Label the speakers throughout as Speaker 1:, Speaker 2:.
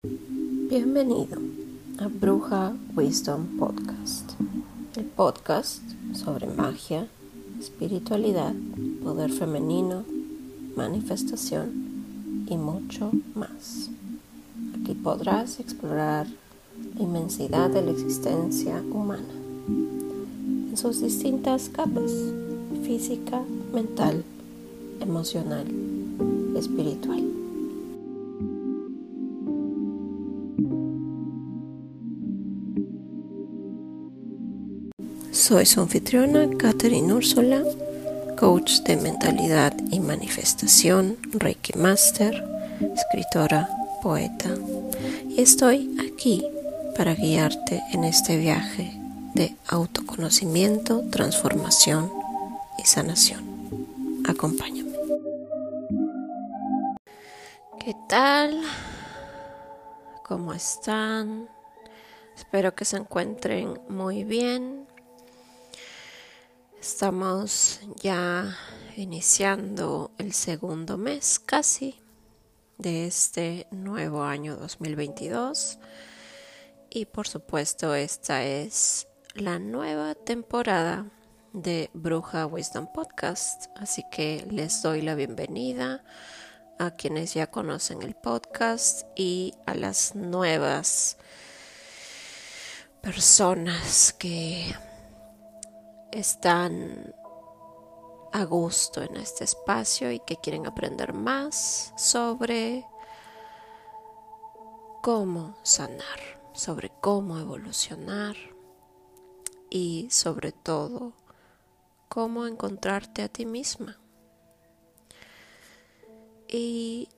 Speaker 1: Bienvenido a Bruja Wisdom Podcast, el podcast sobre magia, espiritualidad, poder femenino, manifestación y mucho más. Aquí podrás explorar la inmensidad de la existencia humana en sus distintas capas, física, mental, emocional, espiritual. Soy su anfitriona, Catherine Úrsula, coach de mentalidad y manifestación, Reiki Master, escritora, poeta, y estoy aquí para guiarte en este viaje de autoconocimiento, transformación y sanación. Acompáñame. ¿Qué tal? ¿Cómo están? Espero que se encuentren muy bien. Estamos ya iniciando el segundo mes casi de este nuevo año 2022 y por supuesto esta es la nueva temporada de Bruja Wisdom Podcast. Así que les doy la bienvenida a quienes ya conocen el podcast y a las nuevas personas que están a gusto en este espacio y que quieren aprender más sobre cómo sanar, sobre cómo evolucionar y sobre todo cómo encontrarte a ti misma. Y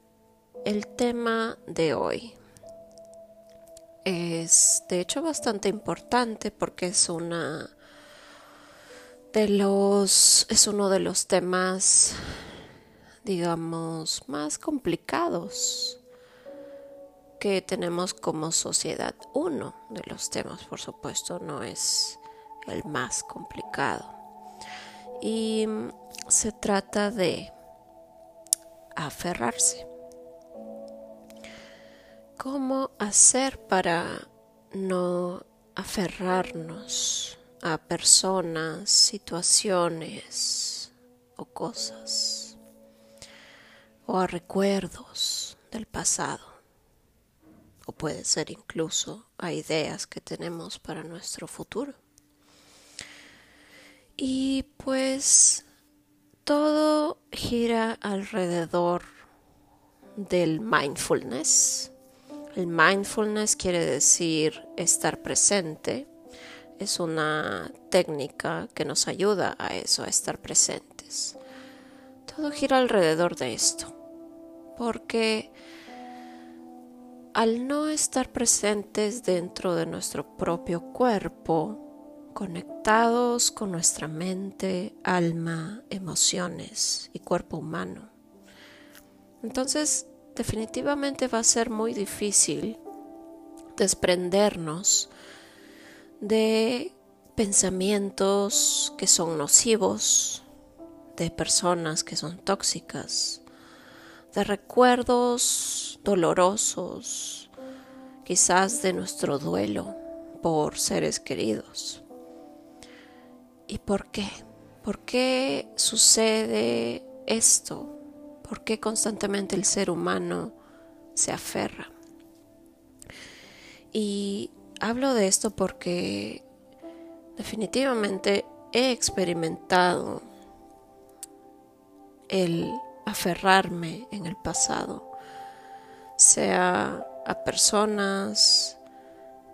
Speaker 1: el tema de hoy es de hecho bastante importante porque es una de los es uno de los temas digamos más complicados que tenemos como sociedad. Uno de los temas, por supuesto, no es el más complicado. Y se trata de aferrarse. ¿Cómo hacer para no aferrarnos a personas, situaciones o cosas o a recuerdos del pasado o puede ser incluso a ideas que tenemos para nuestro futuro. Y pues todo gira alrededor del mindfulness. El mindfulness quiere decir estar presente es una técnica que nos ayuda a eso, a estar presentes. Todo gira alrededor de esto, porque al no estar presentes dentro de nuestro propio cuerpo, conectados con nuestra mente, alma, emociones y cuerpo humano, entonces definitivamente va a ser muy difícil desprendernos de pensamientos que son nocivos, de personas que son tóxicas, de recuerdos dolorosos, quizás de nuestro duelo por seres queridos. ¿Y por qué? ¿Por qué sucede esto? ¿Por qué constantemente el ser humano se aferra? Y hablo de esto porque definitivamente he experimentado el aferrarme en el pasado, sea a personas,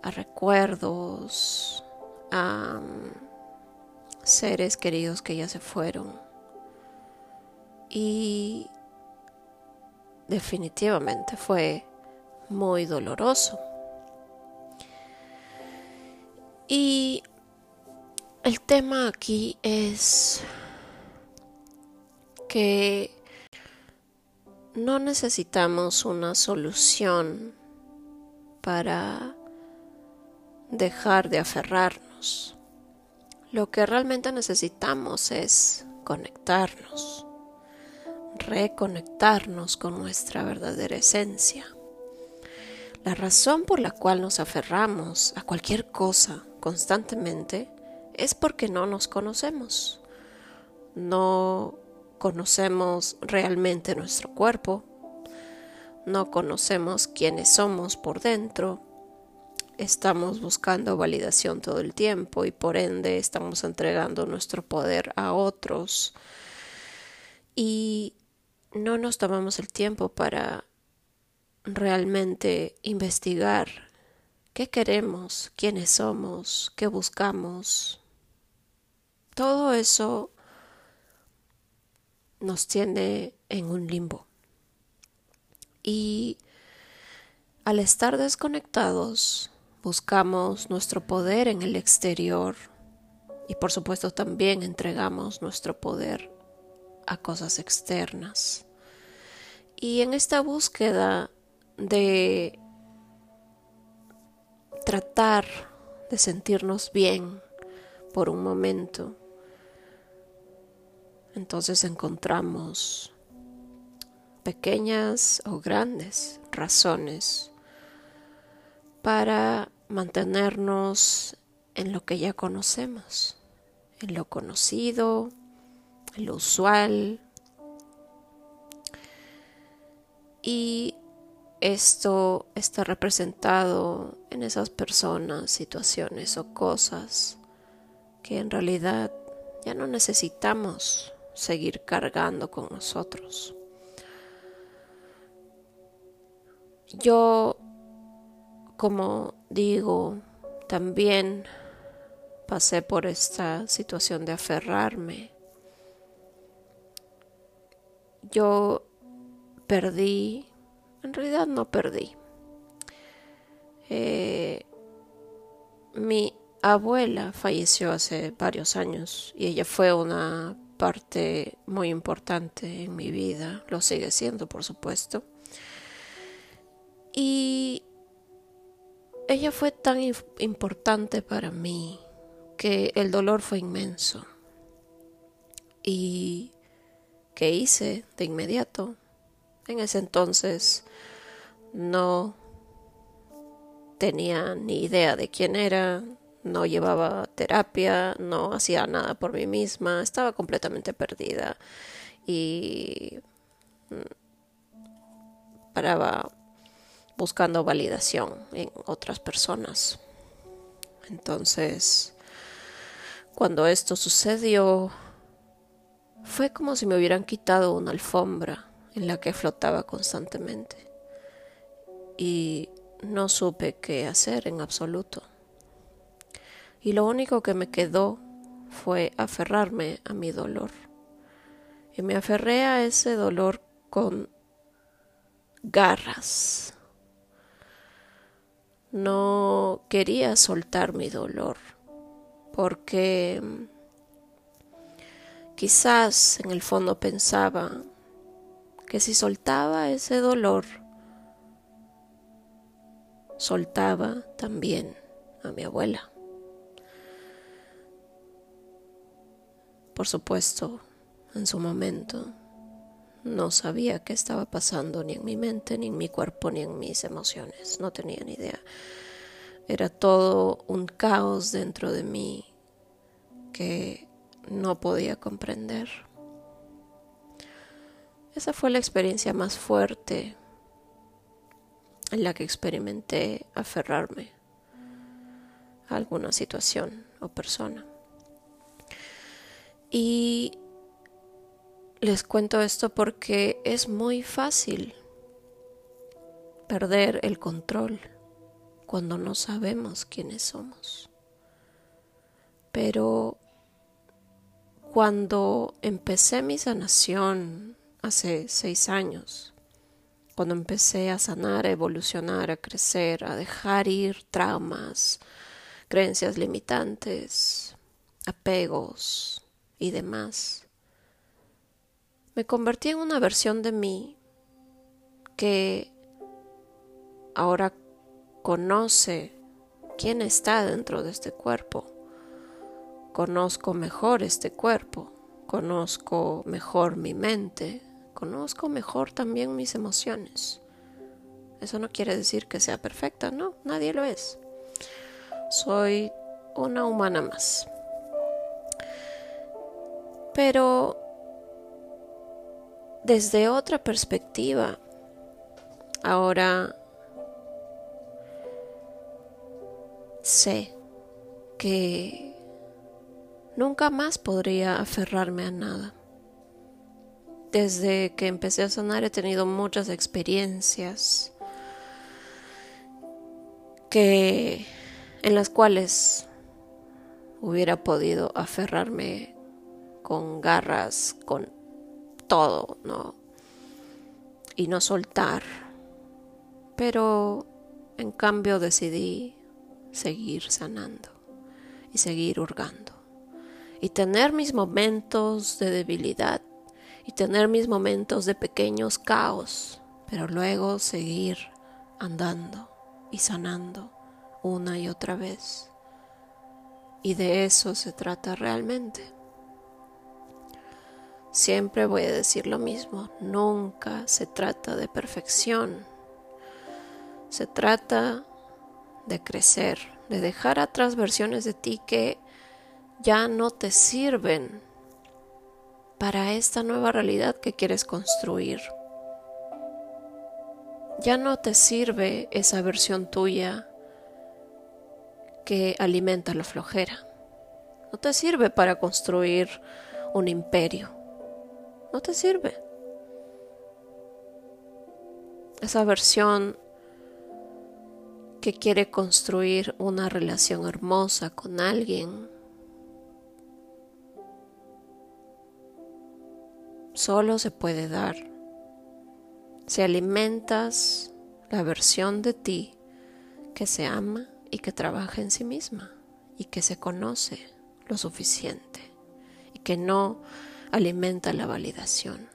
Speaker 1: a recuerdos, a mm, seres queridos que ya se fueron. Y definitivamente fue muy doloroso. Y el tema aquí es que no necesitamos una solución para dejar de aferrarnos. Lo que realmente necesitamos es conectarnos, reconectarnos con nuestra verdadera esencia. La razón por la cual nos aferramos a cualquier cosa constantemente es porque no nos conocemos. No conocemos realmente nuestro cuerpo, no conocemos quiénes somos por dentro, estamos buscando validación todo el tiempo y por ende estamos entregando nuestro poder a otros. Y no nos tomamos el tiempo para realmente investigar qué queremos, quiénes somos, qué buscamos. Todo eso nos tiene en un limbo. Y al estar desconectados, buscamos nuestro poder en el exterior y por supuesto también entregamos nuestro poder a cosas externas. Y en esta búsqueda de tratar de sentirnos bien por un momento, entonces encontramos pequeñas o grandes razones para mantenernos en lo que ya conocemos, en lo conocido, en lo usual. Y esto está representado en esas personas, situaciones o cosas que en realidad ya no necesitamos seguir cargando con nosotros. Yo, como digo, también pasé por esta situación de aferrarme. Yo perdí, en realidad no perdí. Eh, mi abuela falleció hace varios años y ella fue una parte muy importante en mi vida, lo sigue siendo por supuesto. Y ella fue tan importante para mí que el dolor fue inmenso. ¿Y qué hice de inmediato? En ese entonces no tenía ni idea de quién era, no llevaba terapia, no hacía nada por mí misma, estaba completamente perdida y mm, paraba buscando validación en otras personas. Entonces, cuando esto sucedió, fue como si me hubieran quitado una alfombra en la que flotaba constantemente y no supe qué hacer en absoluto y lo único que me quedó fue aferrarme a mi dolor. Y me aferré a ese dolor con garras. No quería soltar mi dolor porque quizás en el fondo pensaba que si soltaba ese dolor, soltaba también a mi abuela. Por supuesto, en su momento no sabía qué estaba pasando ni en mi mente, ni en mi cuerpo, ni en mis emociones. No tenía ni idea. Era todo un caos dentro de mí que no podía comprender. Esa fue la experiencia más fuerte en la que experimenté aferrarme a alguna situación o persona. Y les cuento esto porque es muy fácil perder el control cuando no sabemos quiénes somos. Pero cuando empecé mi sanación hace seis años, cuando empecé a sanar, a evolucionar, a crecer, a dejar ir traumas, creencias limitantes, apegos, y demás. Me convertí en una versión de mí que ahora conoce quién está dentro de este cuerpo. Conozco mejor este cuerpo, conozco mejor mi mente, conozco mejor también mis emociones. Eso no quiere decir que sea perfecta, no, nadie lo es. Soy una humana más. Pero desde otra perspectiva, ahora sé que nunca más podría aferrarme a nada. Desde que empecé a sanar he tenido muchas experiencias que en las cuales hubiera podido aferrarme con garras, con todo, ¿no? Y no soltar. Pero en cambio decidí seguir sanando y seguir hurgando. Y tener mis momentos de debilidad y tener mis momentos de pequeños caos, pero luego seguir andando y sanando una y otra vez. Y de eso se trata realmente. Siempre voy a decir lo mismo, nunca se trata de perfección, se trata de crecer, de dejar atrás versiones de ti que ya no te sirven para esta nueva realidad que quieres construir. Ya no te sirve esa versión tuya que alimenta la flojera. No te sirve para construir un imperio. No te sirve. Esa versión que quiere construir una relación hermosa con alguien solo se puede dar si alimentas la versión de ti que se ama y que trabaja en sí misma y que se conoce lo suficiente y que no alimenta la validación.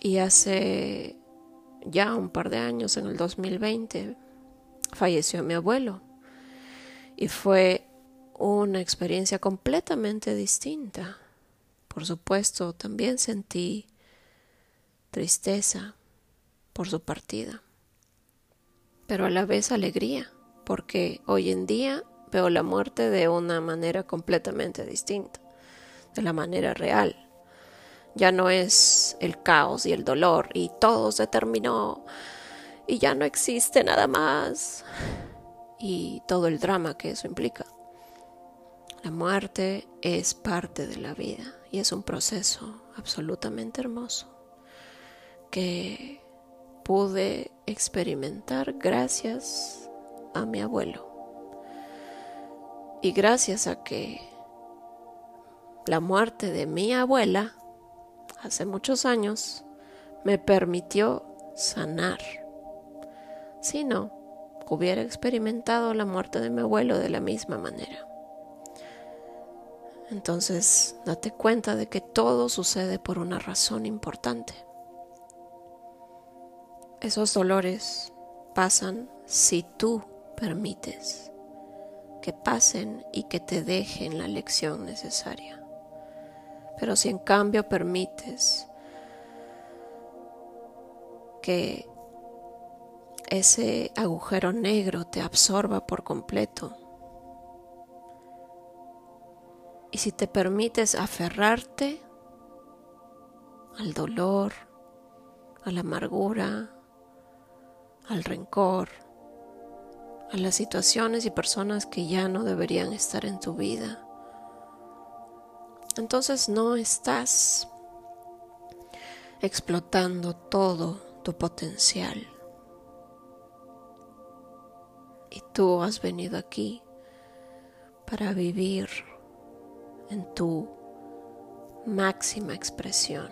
Speaker 1: Y hace ya un par de años, en el 2020, falleció mi abuelo y fue una experiencia completamente distinta. Por supuesto, también sentí tristeza por su partida, pero a la vez alegría, porque hoy en día veo la muerte de una manera completamente distinta, de la manera real. Ya no es el caos y el dolor y todo se terminó y ya no existe nada más y todo el drama que eso implica. La muerte es parte de la vida y es un proceso absolutamente hermoso que pude experimentar gracias a mi abuelo. Y gracias a que la muerte de mi abuela hace muchos años me permitió sanar. Si no, hubiera experimentado la muerte de mi abuelo de la misma manera. Entonces, date cuenta de que todo sucede por una razón importante. Esos dolores pasan si tú permites que pasen y que te dejen la lección necesaria. Pero si en cambio permites que ese agujero negro te absorba por completo, Y si te permites aferrarte al dolor, a la amargura, al rencor, a las situaciones y personas que ya no deberían estar en tu vida, entonces no estás explotando todo tu potencial. Y tú has venido aquí para vivir en tu máxima expresión.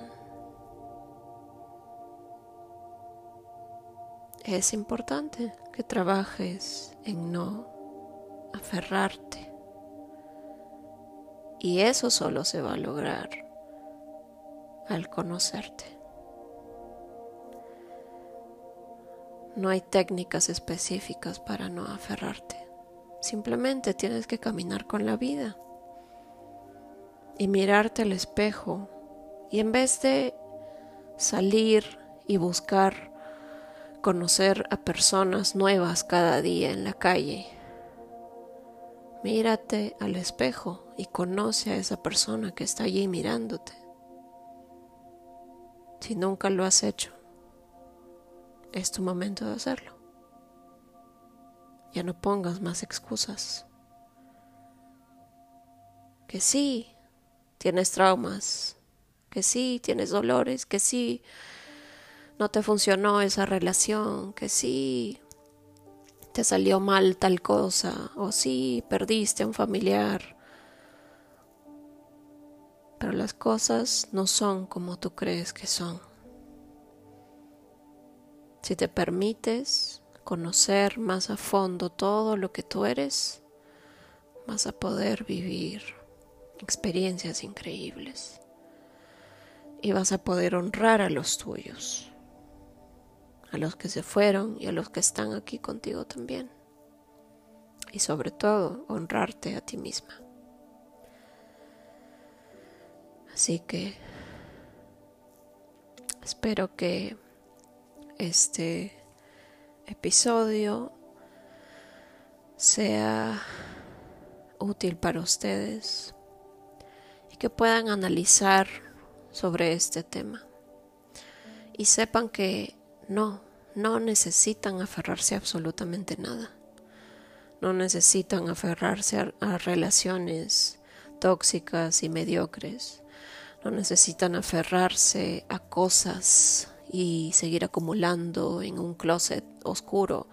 Speaker 1: Es importante que trabajes en no aferrarte. Y eso solo se va a lograr al conocerte. No hay técnicas específicas para no aferrarte. Simplemente tienes que caminar con la vida y mirarte al espejo y en vez de salir y buscar conocer a personas nuevas cada día en la calle. Mírate al espejo y conoce a esa persona que está allí mirándote. Si nunca lo has hecho, es tu momento de hacerlo. Ya no pongas más excusas. Que sí, tienes traumas, que sí, tienes dolores, que sí, no te funcionó esa relación, que sí, te salió mal tal cosa, o sí, perdiste a un familiar. Pero las cosas no son como tú crees que son. Si te permites conocer más a fondo todo lo que tú eres, vas a poder vivir experiencias increíbles y vas a poder honrar a los tuyos, a los que se fueron y a los que están aquí contigo también. Y sobre todo, honrarte a ti misma. Así que espero que este episodio sea útil para ustedes que puedan analizar sobre este tema. Y sepan que no, no necesitan aferrarse a absolutamente nada. No necesitan aferrarse a, relaciones tóxicas y mediocres. No necesitan aferrarse a cosas y seguir acumulando en un closet oscuro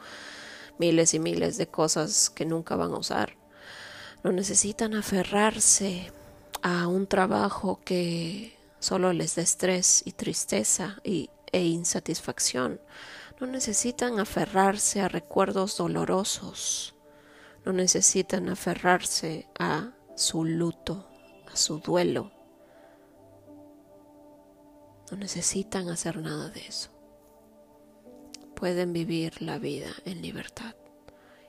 Speaker 1: miles y miles de cosas que nunca van a usar. No necesitan aferrarse a un trabajo que solo les da estrés y tristeza y, e insatisfacción. No necesitan aferrarse a recuerdos dolorosos. No necesitan aferrarse a su luto, a su duelo. No necesitan hacer nada de eso. Pueden vivir la vida en libertad.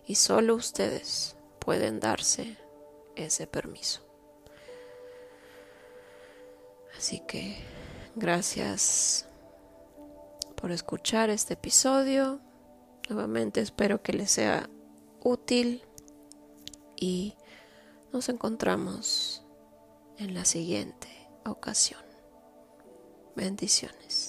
Speaker 1: Y solo ustedes pueden darse ese permiso. Así que gracias por escuchar este episodio. Nuevamente espero que les sea útil y nos encontramos en la siguiente ocasión. Bendiciones.